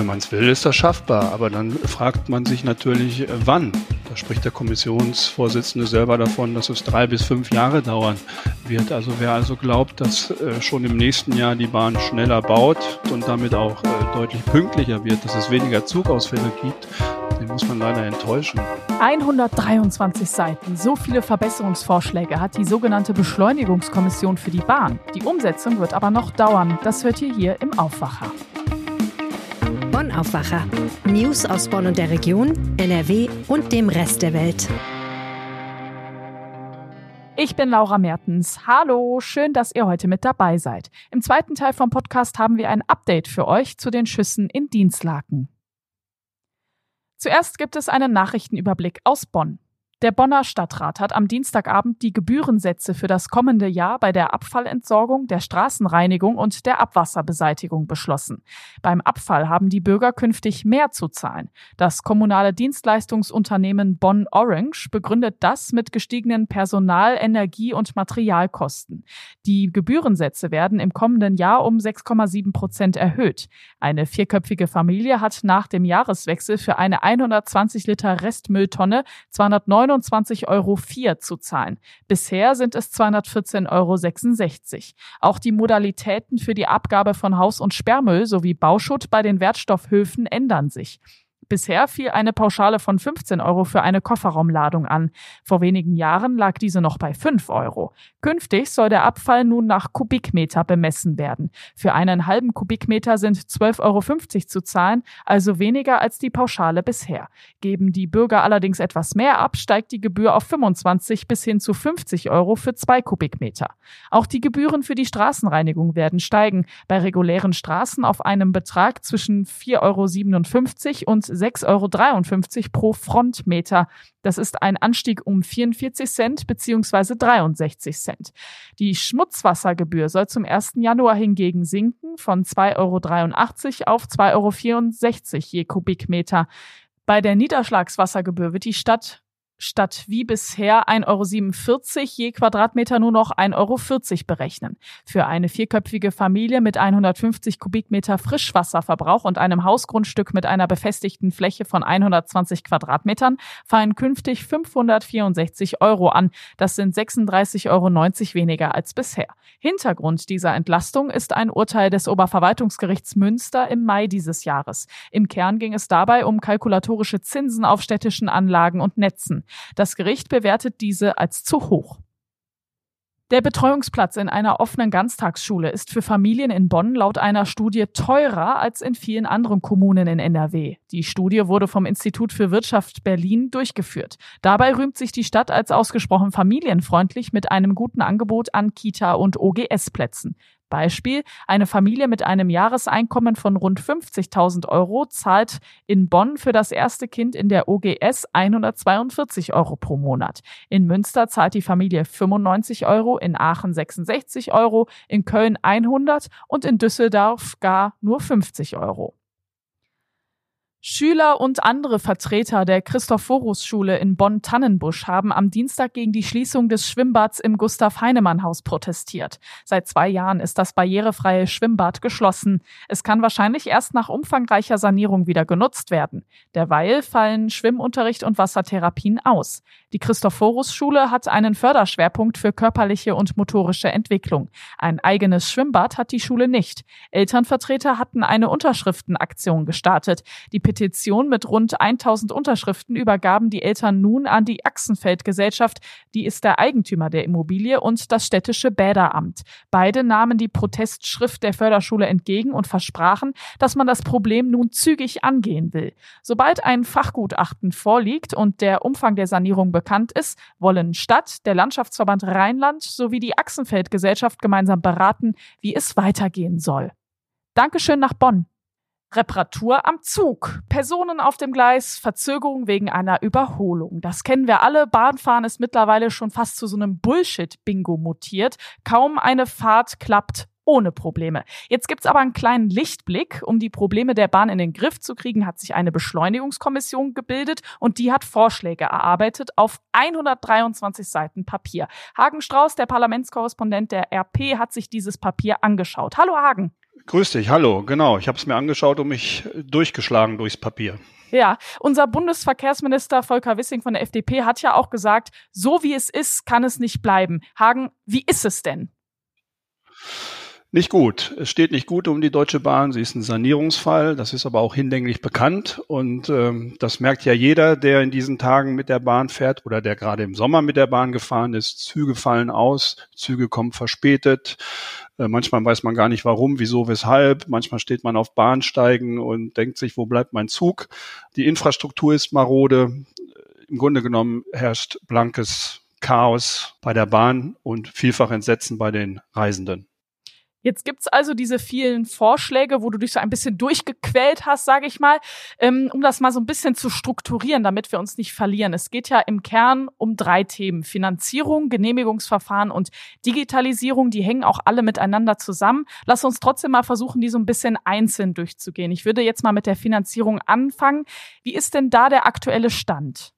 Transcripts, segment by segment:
Wenn man es will, ist das schaffbar. Aber dann fragt man sich natürlich, äh, wann. Da spricht der Kommissionsvorsitzende selber davon, dass es drei bis fünf Jahre dauern wird. Also wer also glaubt, dass äh, schon im nächsten Jahr die Bahn schneller baut und damit auch äh, deutlich pünktlicher wird, dass es weniger Zugausfälle gibt, den muss man leider enttäuschen. 123 Seiten, so viele Verbesserungsvorschläge hat die sogenannte Beschleunigungskommission für die Bahn. Die Umsetzung wird aber noch dauern. Das hört ihr hier im Aufwacher. Aufwacher. News aus Bonn und der Region, NRW und dem Rest der Welt. Ich bin Laura Mertens. Hallo, schön, dass ihr heute mit dabei seid. Im zweiten Teil vom Podcast haben wir ein Update für euch zu den Schüssen in Dienstlaken. Zuerst gibt es einen Nachrichtenüberblick aus Bonn. Der Bonner Stadtrat hat am Dienstagabend die Gebührensätze für das kommende Jahr bei der Abfallentsorgung, der Straßenreinigung und der Abwasserbeseitigung beschlossen. Beim Abfall haben die Bürger künftig mehr zu zahlen. Das kommunale Dienstleistungsunternehmen Bonn Orange begründet das mit gestiegenen Personal-, Energie- und Materialkosten. Die Gebührensätze werden im kommenden Jahr um 6,7 Prozent erhöht. Eine vierköpfige Familie hat nach dem Jahreswechsel für eine 120 Liter Restmülltonne 209 29,04 Euro zu zahlen. Bisher sind es 214,66 Euro. Auch die Modalitäten für die Abgabe von Haus- und Sperrmüll sowie Bauschutt bei den Wertstoffhöfen ändern sich. Bisher fiel eine Pauschale von 15 Euro für eine Kofferraumladung an. Vor wenigen Jahren lag diese noch bei 5 Euro. Künftig soll der Abfall nun nach Kubikmeter bemessen werden. Für einen halben Kubikmeter sind 12,50 Euro zu zahlen, also weniger als die Pauschale bisher. Geben die Bürger allerdings etwas mehr ab, steigt die Gebühr auf 25 bis hin zu 50 Euro für zwei Kubikmeter. Auch die Gebühren für die Straßenreinigung werden steigen. Bei regulären Straßen auf einem Betrag zwischen 4,57 Euro und 6,53 Euro pro Frontmeter. Das ist ein Anstieg um 44 Cent bzw. 63 Cent. Die Schmutzwassergebühr soll zum 1. Januar hingegen sinken von 2,83 Euro auf 2,64 Euro je Kubikmeter. Bei der Niederschlagswassergebühr wird die Stadt statt wie bisher 1,47 Euro je Quadratmeter nur noch 1,40 Euro berechnen. Für eine vierköpfige Familie mit 150 Kubikmeter Frischwasserverbrauch und einem Hausgrundstück mit einer befestigten Fläche von 120 Quadratmetern fallen künftig 564 Euro an. Das sind 36,90 Euro weniger als bisher. Hintergrund dieser Entlastung ist ein Urteil des Oberverwaltungsgerichts Münster im Mai dieses Jahres. Im Kern ging es dabei um kalkulatorische Zinsen auf städtischen Anlagen und Netzen. Das Gericht bewertet diese als zu hoch. Der Betreuungsplatz in einer offenen Ganztagsschule ist für Familien in Bonn laut einer Studie teurer als in vielen anderen Kommunen in NRW. Die Studie wurde vom Institut für Wirtschaft Berlin durchgeführt. Dabei rühmt sich die Stadt als ausgesprochen familienfreundlich mit einem guten Angebot an Kita- und OGS-Plätzen. Beispiel, eine Familie mit einem Jahreseinkommen von rund 50.000 Euro zahlt in Bonn für das erste Kind in der OGS 142 Euro pro Monat. In Münster zahlt die Familie 95 Euro, in Aachen 66 Euro, in Köln 100 und in Düsseldorf gar nur 50 Euro. Schüler und andere Vertreter der Christophorus-Schule in Bonn-Tannenbusch haben am Dienstag gegen die Schließung des Schwimmbads im Gustav-Heinemann-Haus protestiert. Seit zwei Jahren ist das barrierefreie Schwimmbad geschlossen. Es kann wahrscheinlich erst nach umfangreicher Sanierung wieder genutzt werden. Derweil fallen Schwimmunterricht und Wassertherapien aus. Die Christophorus-Schule hat einen Förderschwerpunkt für körperliche und motorische Entwicklung. Ein eigenes Schwimmbad hat die Schule nicht. Elternvertreter hatten eine Unterschriftenaktion gestartet. Die Petition mit rund 1000 Unterschriften übergaben die Eltern nun an die Achsenfeld-Gesellschaft, die ist der Eigentümer der Immobilie, und das städtische Bäderamt. Beide nahmen die Protestschrift der Förderschule entgegen und versprachen, dass man das Problem nun zügig angehen will. Sobald ein Fachgutachten vorliegt und der Umfang der Sanierung bekannt ist, wollen Stadt, der Landschaftsverband Rheinland sowie die Achsenfeld-Gesellschaft gemeinsam beraten, wie es weitergehen soll. Dankeschön nach Bonn. Reparatur am Zug. Personen auf dem Gleis, Verzögerung wegen einer Überholung. Das kennen wir alle. Bahnfahren ist mittlerweile schon fast zu so einem Bullshit-Bingo mutiert. Kaum eine Fahrt klappt ohne Probleme. Jetzt gibt's aber einen kleinen Lichtblick. Um die Probleme der Bahn in den Griff zu kriegen, hat sich eine Beschleunigungskommission gebildet und die hat Vorschläge erarbeitet auf 123 Seiten Papier. Hagen Strauß, der Parlamentskorrespondent der RP, hat sich dieses Papier angeschaut. Hallo Hagen. Grüß dich, hallo, genau. Ich habe es mir angeschaut und mich durchgeschlagen durchs Papier. Ja, unser Bundesverkehrsminister Volker Wissing von der FDP hat ja auch gesagt, so wie es ist, kann es nicht bleiben. Hagen, wie ist es denn? Nicht gut. Es steht nicht gut um die Deutsche Bahn. Sie ist ein Sanierungsfall. Das ist aber auch hinlänglich bekannt. Und ähm, das merkt ja jeder, der in diesen Tagen mit der Bahn fährt oder der gerade im Sommer mit der Bahn gefahren ist. Züge fallen aus, Züge kommen verspätet. Äh, manchmal weiß man gar nicht warum, wieso, weshalb. Manchmal steht man auf Bahnsteigen und denkt sich, wo bleibt mein Zug? Die Infrastruktur ist marode. Im Grunde genommen herrscht blankes Chaos bei der Bahn und vielfach Entsetzen bei den Reisenden. Jetzt gibt's also diese vielen Vorschläge, wo du dich so ein bisschen durchgequält hast, sage ich mal, ähm, um das mal so ein bisschen zu strukturieren, damit wir uns nicht verlieren. Es geht ja im Kern um drei Themen. Finanzierung, Genehmigungsverfahren und Digitalisierung, die hängen auch alle miteinander zusammen. Lass uns trotzdem mal versuchen, die so ein bisschen einzeln durchzugehen. Ich würde jetzt mal mit der Finanzierung anfangen. Wie ist denn da der aktuelle Stand?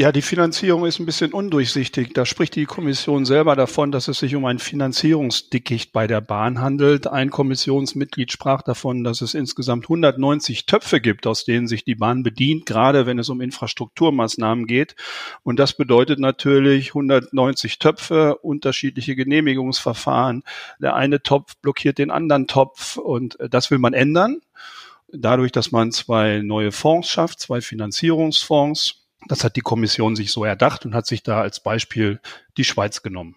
Ja, die Finanzierung ist ein bisschen undurchsichtig. Da spricht die Kommission selber davon, dass es sich um ein Finanzierungsdickicht bei der Bahn handelt. Ein Kommissionsmitglied sprach davon, dass es insgesamt 190 Töpfe gibt, aus denen sich die Bahn bedient, gerade wenn es um Infrastrukturmaßnahmen geht. Und das bedeutet natürlich 190 Töpfe, unterschiedliche Genehmigungsverfahren. Der eine Topf blockiert den anderen Topf und das will man ändern. Dadurch, dass man zwei neue Fonds schafft, zwei Finanzierungsfonds das hat die Kommission sich so erdacht und hat sich da als Beispiel die Schweiz genommen.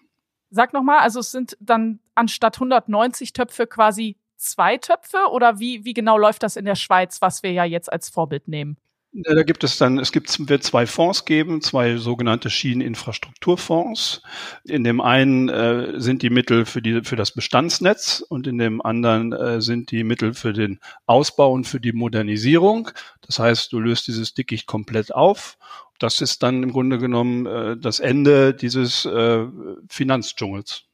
Sag nochmal, also es sind dann anstatt 190 Töpfe quasi zwei Töpfe oder wie, wie genau läuft das in der Schweiz, was wir ja jetzt als Vorbild nehmen? Da gibt es dann, es gibt, wird zwei Fonds geben, zwei sogenannte Schieneninfrastrukturfonds. In dem einen äh, sind die Mittel für die, für das Bestandsnetz und in dem anderen äh, sind die Mittel für den Ausbau und für die Modernisierung. Das heißt, du löst dieses Dickicht komplett auf. Das ist dann im Grunde genommen äh, das Ende dieses äh, Finanzdschungels.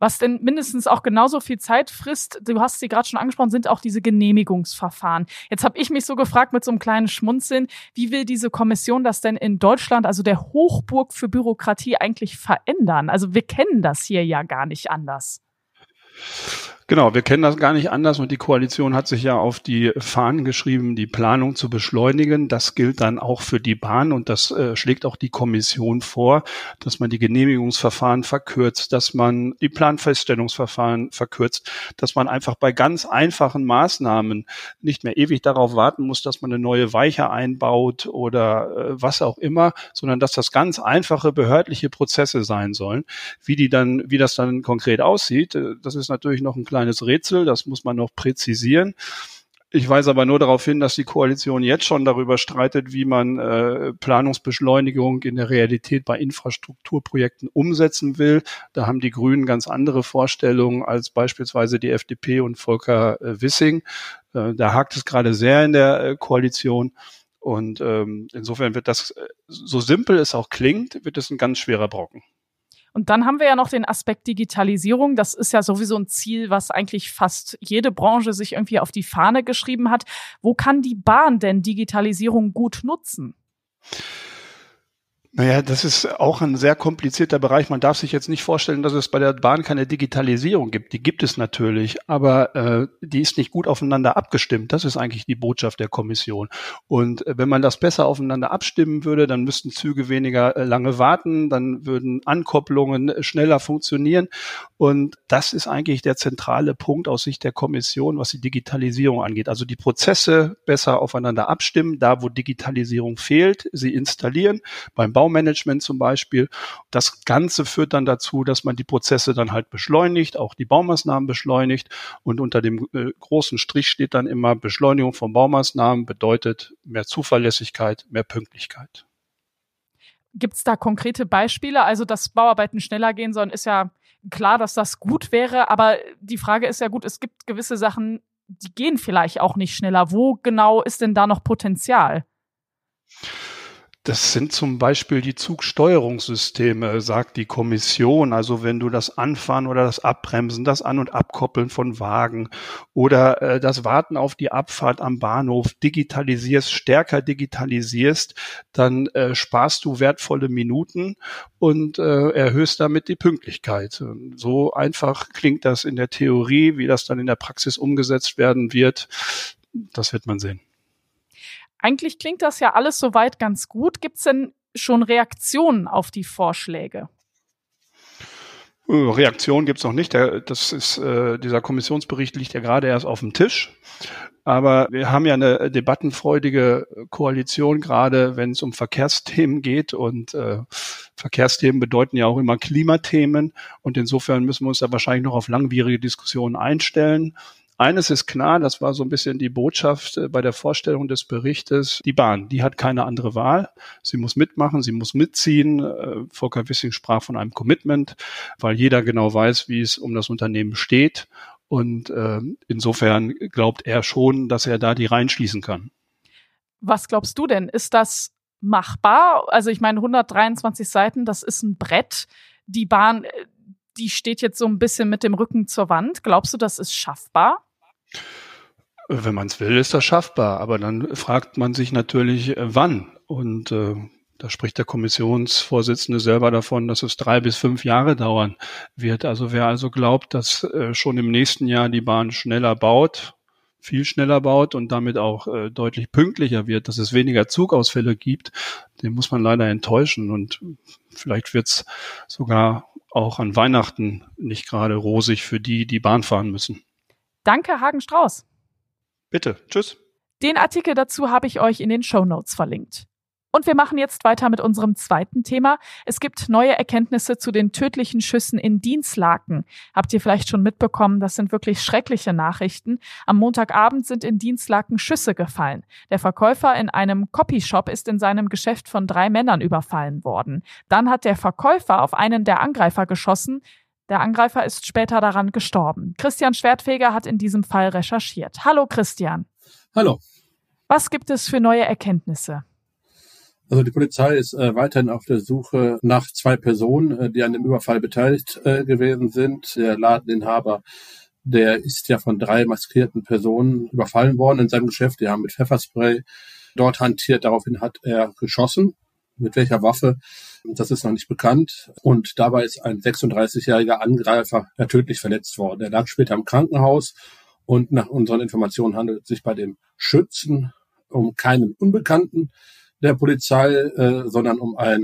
Was denn mindestens auch genauso viel Zeit frisst, du hast sie gerade schon angesprochen, sind auch diese Genehmigungsverfahren. Jetzt habe ich mich so gefragt mit so einem kleinen Schmunzeln, wie will diese Kommission das denn in Deutschland, also der Hochburg für Bürokratie, eigentlich verändern? Also wir kennen das hier ja gar nicht anders. Genau, wir kennen das gar nicht anders und die Koalition hat sich ja auf die Fahnen geschrieben, die Planung zu beschleunigen. Das gilt dann auch für die Bahn und das äh, schlägt auch die Kommission vor, dass man die Genehmigungsverfahren verkürzt, dass man die Planfeststellungsverfahren verkürzt, dass man einfach bei ganz einfachen Maßnahmen nicht mehr ewig darauf warten muss, dass man eine neue Weiche einbaut oder äh, was auch immer, sondern dass das ganz einfache behördliche Prozesse sein sollen. Wie die dann, wie das dann konkret aussieht, äh, das ist natürlich noch ein kleines kleines Rätsel, das muss man noch präzisieren. Ich weise aber nur darauf hin, dass die Koalition jetzt schon darüber streitet, wie man äh, Planungsbeschleunigung in der Realität bei Infrastrukturprojekten umsetzen will. Da haben die Grünen ganz andere Vorstellungen als beispielsweise die FDP und Volker äh, Wissing. Äh, da hakt es gerade sehr in der äh, Koalition. Und ähm, insofern wird das, äh, so simpel es auch klingt, wird es ein ganz schwerer Brocken. Und dann haben wir ja noch den Aspekt Digitalisierung. Das ist ja sowieso ein Ziel, was eigentlich fast jede Branche sich irgendwie auf die Fahne geschrieben hat. Wo kann die Bahn denn Digitalisierung gut nutzen? Naja, das ist auch ein sehr komplizierter Bereich. Man darf sich jetzt nicht vorstellen, dass es bei der Bahn keine Digitalisierung gibt. Die gibt es natürlich, aber äh, die ist nicht gut aufeinander abgestimmt. Das ist eigentlich die Botschaft der Kommission. Und äh, wenn man das besser aufeinander abstimmen würde, dann müssten Züge weniger äh, lange warten, dann würden Ankopplungen äh, schneller funktionieren. Und das ist eigentlich der zentrale Punkt aus Sicht der Kommission, was die Digitalisierung angeht. Also die Prozesse besser aufeinander abstimmen, da wo Digitalisierung fehlt, sie installieren. Beim Baumanagement zum Beispiel. Das Ganze führt dann dazu, dass man die Prozesse dann halt beschleunigt, auch die Baumaßnahmen beschleunigt. Und unter dem äh, großen Strich steht dann immer Beschleunigung von Baumaßnahmen bedeutet mehr Zuverlässigkeit, mehr Pünktlichkeit. Gibt es da konkrete Beispiele? Also, dass Bauarbeiten schneller gehen sollen, ist ja klar, dass das gut wäre. Aber die Frage ist ja gut, es gibt gewisse Sachen, die gehen vielleicht auch nicht schneller. Wo genau ist denn da noch Potenzial? Das sind zum Beispiel die Zugsteuerungssysteme, sagt die Kommission. Also wenn du das Anfahren oder das Abbremsen, das An- und Abkoppeln von Wagen oder äh, das Warten auf die Abfahrt am Bahnhof digitalisierst, stärker digitalisierst, dann äh, sparst du wertvolle Minuten und äh, erhöhst damit die Pünktlichkeit. So einfach klingt das in der Theorie, wie das dann in der Praxis umgesetzt werden wird. Das wird man sehen. Eigentlich klingt das ja alles soweit ganz gut. Gibt es denn schon Reaktionen auf die Vorschläge? Äh, Reaktion gibt es noch nicht. Das ist, äh, dieser Kommissionsbericht liegt ja gerade erst auf dem Tisch. Aber wir haben ja eine debattenfreudige Koalition, gerade wenn es um Verkehrsthemen geht. Und äh, Verkehrsthemen bedeuten ja auch immer Klimathemen. Und insofern müssen wir uns da wahrscheinlich noch auf langwierige Diskussionen einstellen. Eines ist klar, das war so ein bisschen die Botschaft äh, bei der Vorstellung des Berichtes. Die Bahn, die hat keine andere Wahl. Sie muss mitmachen, sie muss mitziehen. Äh, Volker Wissing sprach von einem Commitment, weil jeder genau weiß, wie es um das Unternehmen steht. Und äh, insofern glaubt er schon, dass er da die reinschließen kann. Was glaubst du denn? Ist das machbar? Also ich meine, 123 Seiten, das ist ein Brett. Die Bahn, äh, die steht jetzt so ein bisschen mit dem Rücken zur Wand. Glaubst du, das ist schaffbar? Wenn man es will, ist das schaffbar. Aber dann fragt man sich natürlich, äh, wann. Und äh, da spricht der Kommissionsvorsitzende selber davon, dass es drei bis fünf Jahre dauern wird. Also wer also glaubt, dass äh, schon im nächsten Jahr die Bahn schneller baut, viel schneller baut und damit auch äh, deutlich pünktlicher wird, dass es weniger Zugausfälle gibt, den muss man leider enttäuschen. Und vielleicht wird es sogar auch an Weihnachten nicht gerade rosig für die, die Bahn fahren müssen. Danke, Hagen Strauß. Bitte, tschüss. Den Artikel dazu habe ich euch in den Show Notes verlinkt. Und wir machen jetzt weiter mit unserem zweiten Thema. Es gibt neue Erkenntnisse zu den tödlichen Schüssen in Dienstlaken. Habt ihr vielleicht schon mitbekommen, das sind wirklich schreckliche Nachrichten. Am Montagabend sind in Dienstlaken Schüsse gefallen. Der Verkäufer in einem Copyshop ist in seinem Geschäft von drei Männern überfallen worden. Dann hat der Verkäufer auf einen der Angreifer geschossen. Der Angreifer ist später daran gestorben. Christian Schwertfeger hat in diesem Fall recherchiert. Hallo Christian. Hallo. Was gibt es für neue Erkenntnisse? Also die Polizei ist äh, weiterhin auf der Suche nach zwei Personen, äh, die an dem Überfall beteiligt äh, gewesen sind. Der Ladeninhaber, der ist ja von drei maskierten Personen überfallen worden in seinem Geschäft. Die haben mit Pfefferspray dort hantiert. Daraufhin hat er geschossen. Mit welcher Waffe? Das ist noch nicht bekannt. Und dabei ist ein 36-jähriger Angreifer tödlich verletzt worden. Er lag später im Krankenhaus. Und nach unseren Informationen handelt es sich bei dem Schützen um keinen Unbekannten der Polizei, äh, sondern um ein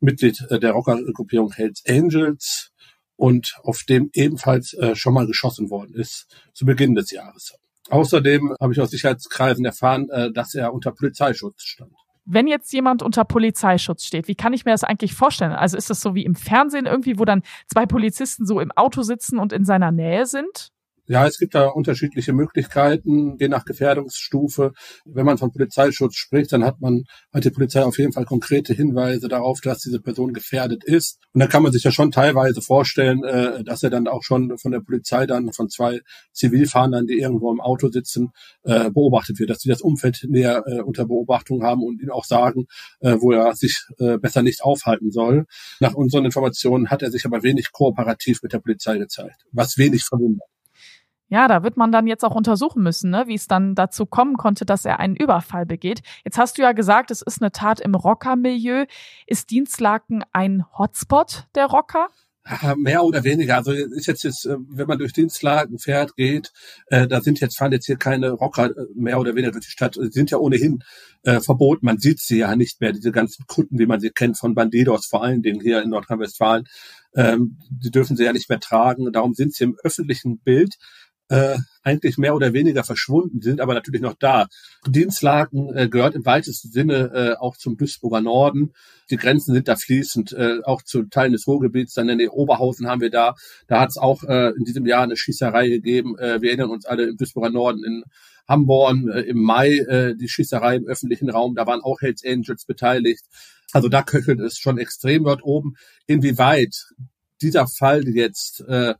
Mitglied äh, der Rockergruppierung Hells Angels und auf dem ebenfalls äh, schon mal geschossen worden ist zu Beginn des Jahres. Außerdem habe ich aus Sicherheitskreisen erfahren, dass er unter Polizeischutz stand. Wenn jetzt jemand unter Polizeischutz steht, wie kann ich mir das eigentlich vorstellen? Also ist das so wie im Fernsehen irgendwie, wo dann zwei Polizisten so im Auto sitzen und in seiner Nähe sind? Ja, es gibt da unterschiedliche Möglichkeiten, je nach Gefährdungsstufe. Wenn man von Polizeischutz spricht, dann hat man, hat die Polizei auf jeden Fall konkrete Hinweise darauf, dass diese Person gefährdet ist. Und dann kann man sich ja schon teilweise vorstellen, äh, dass er dann auch schon von der Polizei dann von zwei Zivilfahrern, die irgendwo im Auto sitzen, äh, beobachtet wird, dass sie das Umfeld näher äh, unter Beobachtung haben und ihn auch sagen, wo er sich besser nicht aufhalten soll. Nach unseren Informationen hat er sich aber wenig kooperativ mit der Polizei gezeigt, was wenig verwundert. Ja, da wird man dann jetzt auch untersuchen müssen, ne, wie es dann dazu kommen konnte, dass er einen Überfall begeht. Jetzt hast du ja gesagt, es ist eine Tat im Rockermilieu. Ist Dienstlaken ein Hotspot der Rocker? mehr oder weniger. Also ist jetzt, jetzt äh, wenn man durch Dienstlagen fährt, geht, äh, da sind jetzt fahren jetzt hier keine Rocker äh, mehr oder weniger durch die Stadt. Die sind ja ohnehin äh, verboten. Man sieht sie ja nicht mehr, diese ganzen Kunden, wie man sie kennt von Bandidos, vor allen Dingen hier in Nordrhein-Westfalen. Ähm, die dürfen sie ja nicht mehr tragen. Darum sind sie im öffentlichen Bild äh, eigentlich mehr oder weniger verschwunden, sind aber natürlich noch da. Dienstlaken äh, gehört im weitesten Sinne äh, auch zum Duisburger Norden. Die Grenzen sind da fließend, äh, auch zu Teilen des Ruhrgebiets. Dann in der Oberhausen haben wir da, da hat es auch äh, in diesem Jahr eine Schießerei gegeben. Äh, wir erinnern uns alle im Duisburger Norden in Hamborn äh, im Mai äh, die Schießerei im öffentlichen Raum. Da waren auch Hells Angels beteiligt. Also da köchelt es schon extrem dort oben. Inwieweit dieser Fall jetzt äh,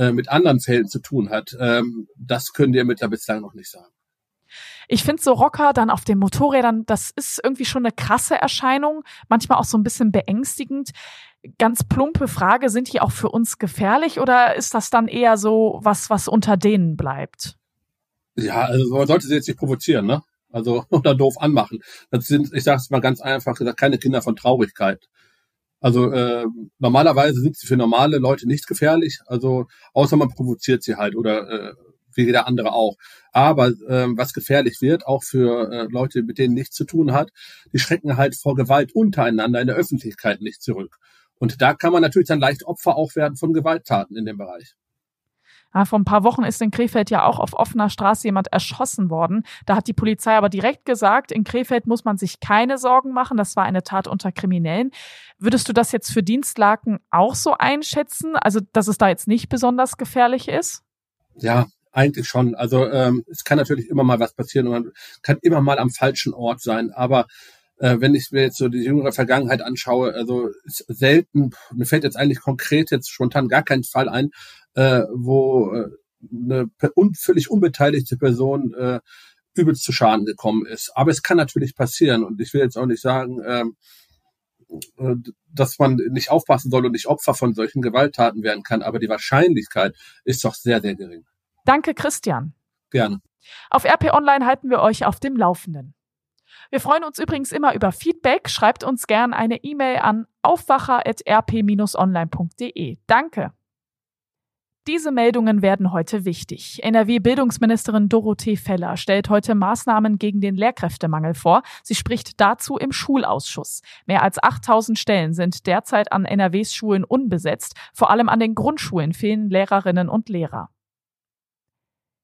äh, mit anderen Fällen zu tun hat, ähm, das können wir mit der bislang noch nicht sagen. Ich finde so Rocker dann auf den Motorrädern, das ist irgendwie schon eine krasse Erscheinung, manchmal auch so ein bisschen beängstigend. Ganz plumpe Frage, sind die auch für uns gefährlich oder ist das dann eher so was, was unter denen bleibt? Ja, also man sollte sie jetzt nicht provozieren, ne? Also oder doof anmachen. Das sind, ich sage es mal ganz einfach gesagt, keine Kinder von Traurigkeit. Also äh, normalerweise sind sie für normale Leute nicht gefährlich, also außer man provoziert sie halt oder äh, wie jeder andere auch. Aber äh, was gefährlich wird, auch für äh, Leute, mit denen nichts zu tun hat, die schrecken halt vor Gewalt untereinander in der Öffentlichkeit nicht zurück. Und da kann man natürlich dann leicht Opfer auch werden von Gewalttaten in dem Bereich. Ja, vor ein paar Wochen ist in Krefeld ja auch auf offener Straße jemand erschossen worden. Da hat die Polizei aber direkt gesagt, in Krefeld muss man sich keine Sorgen machen. Das war eine Tat unter Kriminellen. Würdest du das jetzt für Dienstlaken auch so einschätzen? Also, dass es da jetzt nicht besonders gefährlich ist? Ja, eigentlich schon. Also ähm, es kann natürlich immer mal was passieren und man kann immer mal am falschen Ort sein. Aber wenn ich mir jetzt so die jüngere Vergangenheit anschaue, also ist selten, mir fällt jetzt eigentlich konkret jetzt spontan gar kein Fall ein, äh, wo äh, eine un völlig unbeteiligte Person äh, übelst zu Schaden gekommen ist. Aber es kann natürlich passieren und ich will jetzt auch nicht sagen, ähm, äh, dass man nicht aufpassen soll und nicht Opfer von solchen Gewalttaten werden kann, aber die Wahrscheinlichkeit ist doch sehr, sehr gering. Danke, Christian. Gerne. Auf RP Online halten wir euch auf dem Laufenden. Wir freuen uns übrigens immer über Feedback. Schreibt uns gern eine E-Mail an aufwacher.rp-online.de. Danke. Diese Meldungen werden heute wichtig. NRW-Bildungsministerin Dorothee Feller stellt heute Maßnahmen gegen den Lehrkräftemangel vor. Sie spricht dazu im Schulausschuss. Mehr als 8000 Stellen sind derzeit an NRWs Schulen unbesetzt. Vor allem an den Grundschulen fehlen Lehrerinnen und Lehrer.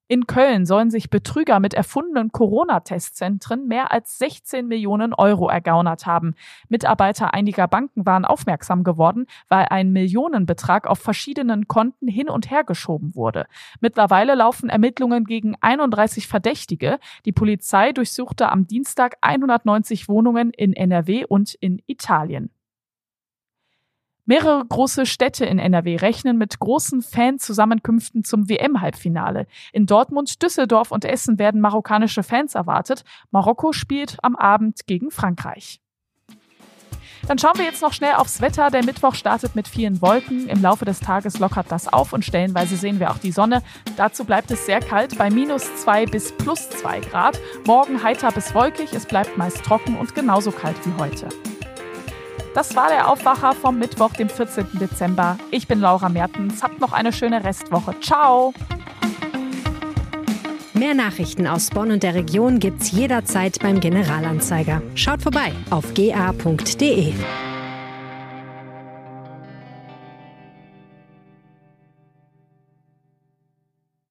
In Köln sollen sich Betrüger mit erfundenen Corona-Testzentren mehr als 16 Millionen Euro ergaunert haben. Mitarbeiter einiger Banken waren aufmerksam geworden, weil ein Millionenbetrag auf verschiedenen Konten hin und her geschoben wurde. Mittlerweile laufen Ermittlungen gegen 31 Verdächtige. Die Polizei durchsuchte am Dienstag 190 Wohnungen in NRW und in Italien. Mehrere große Städte in NRW rechnen mit großen Fanzusammenkünften zum WM-Halbfinale. In Dortmund, Düsseldorf und Essen werden marokkanische Fans erwartet. Marokko spielt am Abend gegen Frankreich. Dann schauen wir jetzt noch schnell aufs Wetter. Der Mittwoch startet mit vielen Wolken. Im Laufe des Tages lockert das auf und stellenweise sehen wir auch die Sonne. Dazu bleibt es sehr kalt bei minus zwei bis plus zwei Grad. Morgen heiter bis wolkig. Es bleibt meist trocken und genauso kalt wie heute. Das war der Aufwacher vom Mittwoch, dem 14. Dezember. Ich bin Laura Mertens. Habt noch eine schöne Restwoche. Ciao! Mehr Nachrichten aus Bonn und der Region gibt's jederzeit beim Generalanzeiger. Schaut vorbei auf ga.de.